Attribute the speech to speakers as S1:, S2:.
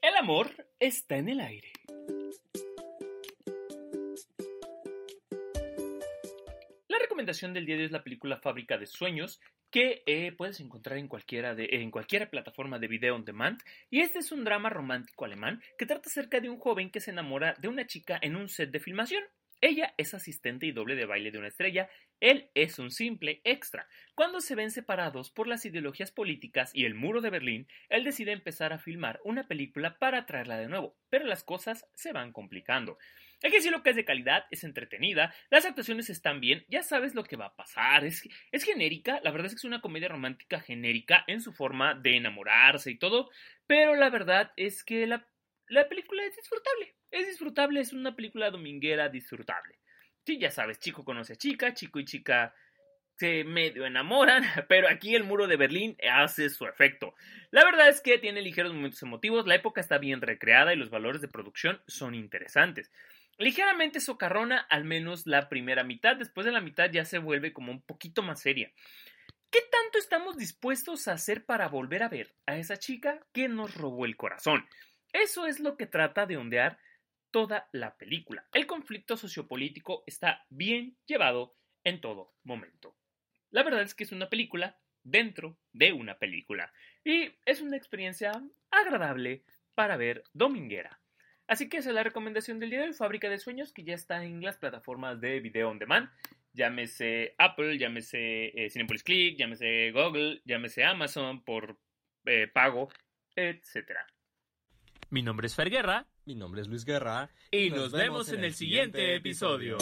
S1: El amor está en el aire. La recomendación del día de hoy es la película Fábrica de Sueños, que eh, puedes encontrar en cualquiera, en cualquier plataforma de video on demand. Y este es un drama romántico alemán que trata acerca de un joven que se enamora de una chica en un set de filmación. Ella es asistente y doble de baile de una estrella, él es un simple extra. Cuando se ven separados por las ideologías políticas y el muro de Berlín, él decide empezar a filmar una película para traerla de nuevo, pero las cosas se van complicando. Hay que decir lo que es de calidad, es entretenida, las actuaciones están bien, ya sabes lo que va a pasar, es, es genérica, la verdad es que es una comedia romántica genérica en su forma de enamorarse y todo, pero la verdad es que la, la película es disfrutable. Es disfrutable, es una película dominguera disfrutable. Sí, ya sabes, chico conoce a chica, chico y chica se medio enamoran, pero aquí el muro de Berlín hace su efecto. La verdad es que tiene ligeros momentos emotivos, la época está bien recreada y los valores de producción son interesantes. Ligeramente socarrona, al menos la primera mitad, después de la mitad ya se vuelve como un poquito más seria. ¿Qué tanto estamos dispuestos a hacer para volver a ver a esa chica que nos robó el corazón? Eso es lo que trata de ondear toda la película. El conflicto sociopolítico está bien llevado en todo momento. La verdad es que es una película dentro de una película y es una experiencia agradable para ver dominguera. Así que esa es la recomendación del día de hoy, Fábrica de Sueños, que ya está en las plataformas de video on demand. Llámese Apple, llámese eh, Cinepolis Click, llámese Google, llámese Amazon por eh, pago, etc.
S2: Mi nombre es Fer Guerra
S3: Mi nombre es Luis Guerra.
S2: y nos, vemos en el siguiente episodio.